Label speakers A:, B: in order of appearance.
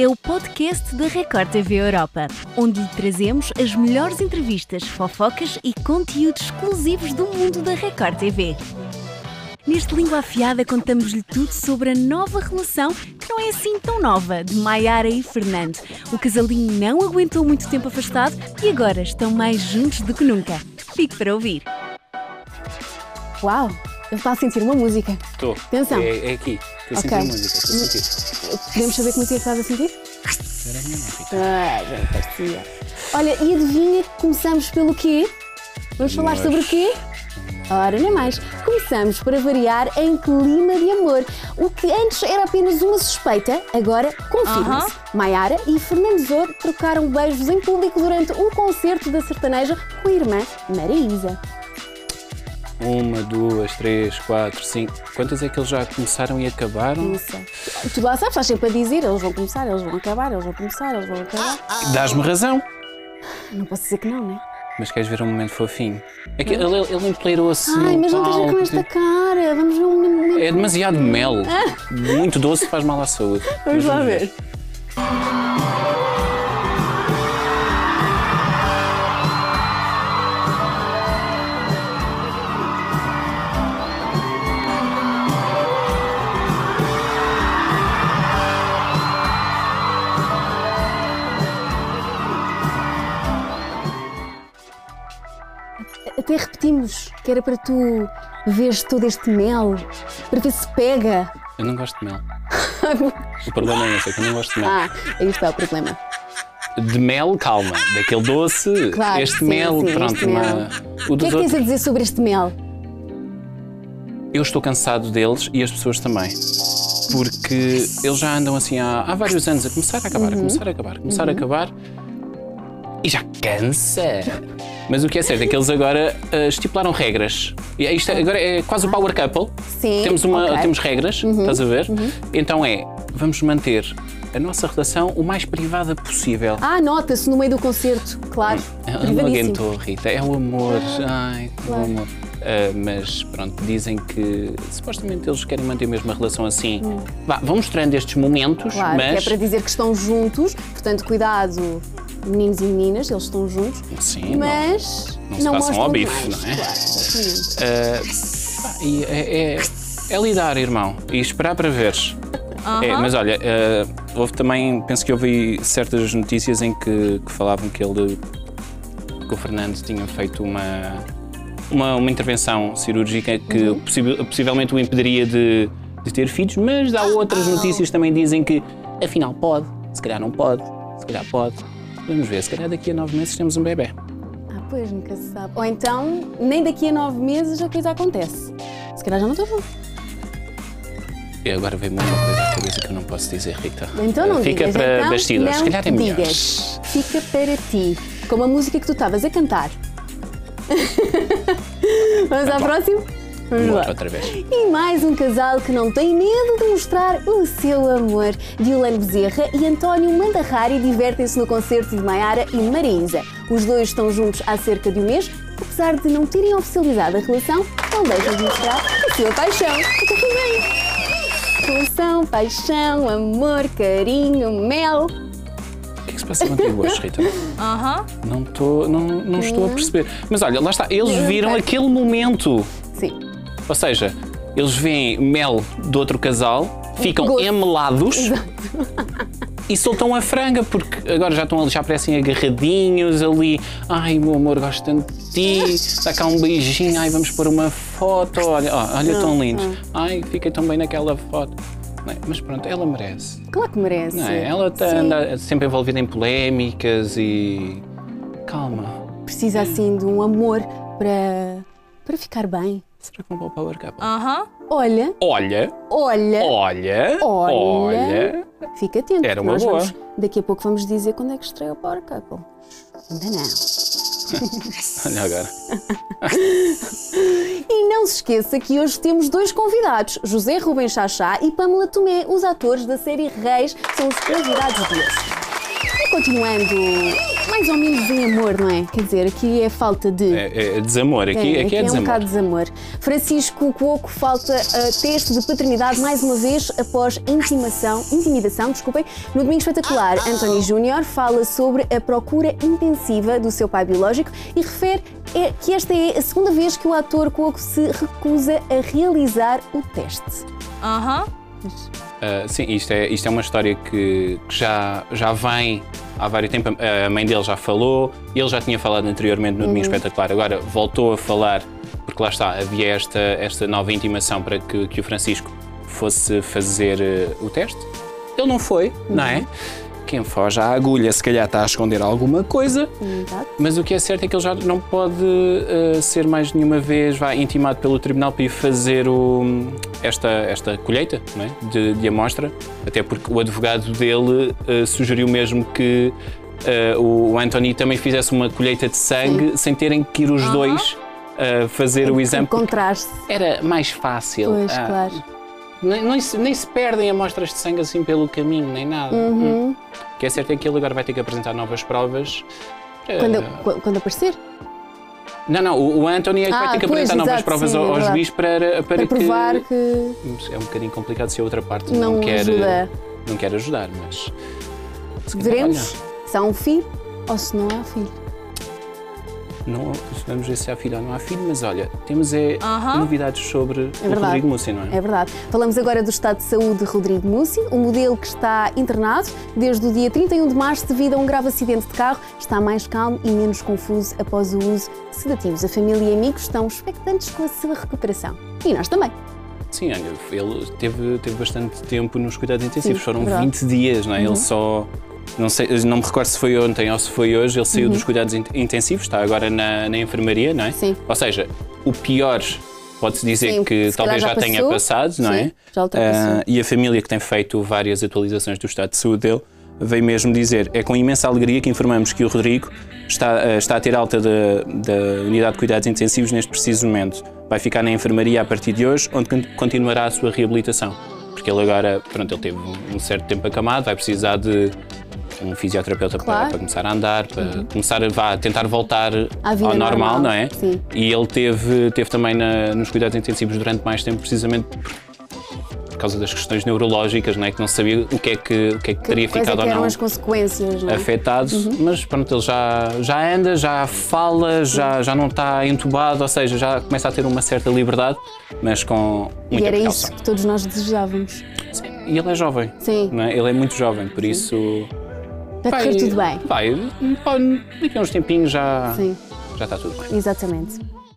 A: é o podcast da Record TV Europa, onde lhe trazemos as melhores entrevistas, fofocas e conteúdos exclusivos do mundo da Record TV. Neste Língua Afiada contamos-lhe tudo sobre a nova relação, que não é assim tão nova, de Maiara e Fernando. O casalinho não aguentou muito tempo afastado e agora estão mais juntos do que nunca. Fique para ouvir.
B: Uau! Ele está a sentir uma música.
C: Estou.
B: Atenção.
C: É, é aqui. Estou a sentir
B: Ok.
C: a música. Estou a sentir.
B: Podemos saber que música é que estás a sentir?
C: Era a minha mãe, Rita.
B: Ah, bem parecia. Olha, e adivinha que começamos pelo quê? Vamos falar sobre o quê? Ora, nem mais. Começamos, para variar, em clima de amor. O que antes era apenas uma suspeita, agora confirma-se. Maiara e Fernando Zor trocaram beijos em público durante um concerto da sertaneja com a irmã Maraísa.
C: Uma, duas, três, quatro, cinco. Quantas é que eles já começaram e acabaram?
B: Não sei. Tu lá sabes, estás sempre a dizer, eles vão começar, eles vão acabar, eles vão começar, eles vão acabar.
C: Dás-me razão.
B: Não posso dizer que não, né?
C: Mas queres ver um momento fofinho? É que ele, ele empoleirou-se
B: Ai,
C: no
B: mas não esteja com esta cara. Vamos ver um momento.
C: É demasiado mel. Muito doce faz mal à saúde.
B: Vamos lá ver. Até repetimos que era para tu veres todo este mel, para ver se pega.
C: Eu não gosto de mel. O problema é esse, é que eu não gosto de mel.
B: Ah, aí está o problema.
C: De mel, calma. Daquele doce,
B: Claro,
C: este
B: sim,
C: mel,
B: sim,
C: pronto.
B: este
C: uma-
B: mel.
C: O
B: O que é que tens
C: outros,
B: a dizer sobre este mel?
C: eu estou cansado deles e as pessoas também. Porque eles já andam assim há, há vários anos a começar a acabar, a começar a acabar, a começar a acabar e já cansa. Mas o que é certo é que eles agora ah, estipularam regras. E é isto é- agora é quase o Power Couple.
B: Sim,
C: Temos, uma,
B: ok.
C: temos regras, estás a ver? Então é, vamos manter a nossa relação o mais privada possível.
B: Ah, nota-se no meio do concerto, claro.
C: Ela não aguentou, Rita. É o amor. Ai,
B: claro.
C: o amor. Ah, mas pronto, dizem que supostamente eles querem manter mesmo a relação assim. Vá, vão mostrando estes momentos,
B: Claro,
C: mas.
B: que é para dizer que estão juntos, portanto, cuidado, meninos e meninas, eles estão juntos.
C: Sim,
B: mas
C: não se passam
B: mostram
C: ao bife,
B: demais.
C: não é?
B: Claro, exatamente.
C: Ah, pá, e é, é, é lidar, irmão, e esperar para veres. É, mas olha, ah, houve também, penso que houve certas notícias em que, que falavam que ele, que o Fernando tinha feito uma, uma, uma intervenção cirúrgica que
B: Uhum.
C: possi- possivelmente o impediria de, de ter filhos, mas há outras notícias que também dizem que afinal pode, se calhar não pode, se calhar pode. Vamos ver, se calhar daqui a nove meses temos um bebê.
B: Ah, pois, nunca se sabe. Ou então, nem daqui a nove meses a coisa acontece. Se calhar já não estou junto.
C: E agora veio-me uma coisa à cabeça que eu não posso dizer, Rita.
B: Então não
C: Fica
B: digas.
C: para
B: então,
C: bastidores, se calhar é melhor.
B: digas. Fica para ti. Como a música que tu estavas a cantar. Vamos ao próximo? Vamos
C: Vamos
B: lá.
C: outra vez.
B: E mais um casal que não tem medo de mostrar o seu amor. Violane Bezerra e António Mandarrari divertem-se no concerto de Maiara e Marisa. Os dois estão juntos há cerca de um mês. Apesar de não terem oficializado a relação, não deixam de mostrar a sua paixão. Tudo bem. Relação, paixão, amor, carinho, mel.
C: O que é que se passa contigo hoje, Rita?
D: Aham.
C: Não, tô, não, não estou a perceber. Mas olha, lá está, eles viram aquele momento. Ou seja, eles veem mel do outro casal, ficam
B: Gosto.
C: emelados e soltam a franga, porque agora já estão ali, já parecem agarradinhos ali. Ai, meu amor, gosto tanto de ti. Dá cá um beijinho, ai, vamos pôr uma foto. Olha, olha tão lindos. Ai, fiquei tão bem naquela foto. É? Mas pronto, ela merece.
B: Claro que merece.
C: Não é? Ela tá- anda sempre envolvida em polémicas e. Calma.
B: Precisa assim de um amor para, para ficar bem.
C: Será que não vou para o Power Couple?
D: Aham.
B: Olha,
C: Olha,
B: olha.
C: olha,
B: Olha.
C: olha.
B: Fica atento.
C: Era uma
B: nós
C: boa.
B: vamos- daqui a pouco vamos dizer quando é que estreia o Power Couple. Ainda não.
C: Olha agora.
B: E não se esqueça que hoje temos dois convidados, José Rubens Chachá e Pamela Tomé, os atores da série Reis, são os convidados de hoje. Continuando, mais ou menos em amor, não é? Quer dizer, aqui é falta de.
C: É, é desamor, aqui é, aqui é,
B: é um
C: desamor.
B: bocado de desamor. Francisco Cuoco falta uh, teste de paternidade mais uma vez após intimação, intimidação, desculpem. No Domingo Espetacular, Anthony Júnior fala sobre a procura intensiva do seu pai biológico e refere é, que esta é a segunda vez que o ator Cuoco se recusa a realizar o teste.
A: Aham.
C: Uh, sim, isto é, isto é uma história que, que já, já vem há vários tempo. A mãe dele já falou, ele já tinha falado anteriormente no Domingo Espetacular, agora voltou a falar, porque lá está, havia esta, esta nova intimação para que, que o Francisco fosse fazer uh, o teste. Ele não foi, não é? Quem foge à agulha se calhar está a esconder alguma coisa,
B: Exato.
C: mas o que é certo é que ele já não pode uh, ser mais nenhuma vez vá, intimado pelo tribunal para ir fazer o, esta, esta colheita é? de, de amostra, até porque o advogado dele uh, sugeriu mesmo que uh, o Anthony também fizesse uma colheita de sangue sem terem que ir os dois fazer o exame.
B: Contraste.
C: Era mais fácil.
B: Pois,
C: Ah,
B: claro.
C: Nem, nem se, nem se perdem amostras de sangue assim pelo caminho, nem nada.
B: Uhum.
C: Hum. O que é certo é que ele agora vai ter que apresentar novas provas.
B: Quando, qu- quando aparecer?
C: Não, não, o, Anthony é que vai
B: Ah,
C: ter que
B: pois,
C: apresentar novas
B: exato,
C: provas
B: sim,
C: ao, ao
B: verdade.
C: juiz para, para,
B: Para provar
C: que...
B: que
C: É um bocadinho complicado se a outra parte não,
B: não
C: quer,
B: ajuda.
C: não quer ajudar, mas.
B: Veremos se há um filho ou se não há filho.
C: Não, vamos ver se há filho ou não há filho, mas olha, temos é, novidades sobre o
B: verdade.
C: Rodrigo Múcio, não é?
B: É verdade. Falamos agora do estado de saúde de Rodrigo Mussi, um modelo que está internado desde o dia 31 de março devido a um grave acidente de carro. Está mais calmo e menos confuso após o uso de sedativos. A família e amigos estão expectantes com a sua recuperação. E nós também.
C: Sim, olha, ele teve, teve bastante tempo nos cuidados intensivos,
B: Sim,
C: foram
B: verdade. Uhum.
C: 20 dias, não é? Ele só. Não, sei, não me recordo se foi ontem ou se foi hoje, ele saiu
B: Uhum.
C: dos cuidados in- intensivos, está agora na, na enfermaria, não é?
B: Sim.
C: Ou seja, o pior pode-se dizer
B: Sim,
C: que talvez
B: já
C: já, tenha passado, não
B: Sim,
C: é?
B: já.
C: Ah, e a família que tem feito várias atualizações do estado de saúde dele veio mesmo dizer: é com imensa alegria que informamos que o Rodrigo está, ah, está a ter alta da, da unidade de cuidados intensivos neste preciso momento. Vai ficar na enfermaria a partir de hoje, onde con- continuará a sua reabilitação. Porque ele agora, pronto, ele teve um- certo tempo acamado, vai precisar de um fisioterapeuta para,
B: Claro. Uhum.
C: para começar a andar, para começar a vá, tentar voltar ao normal,
B: normal,
C: não é?
B: sim.
C: E ele teve, teve também na- nos cuidados intensivos durante mais tempo, precisamente por causa das questões neurológicas, não é? que não sabia o que é que, o que, é que teria
B: Quais é
C: ficado
B: que
C: ou não
B: as consequências? Não é?
C: afetado, mas pronto, ele já, já anda, já fala, já, já não está entubado, ou seja, já começa a ter uma certa liberdade, mas com
B: E
C: muita
B: era
C: precaução.
B: isso que todos nós desejávamos.
C: E ele é jovem,
B: Sim.
C: não é? ele é muito jovem, por isso.
B: Vai correr tudo bem.
C: Vai, daqui a uns tempinhos já,
B: Sim,
C: já está tudo bem.
B: exatamente.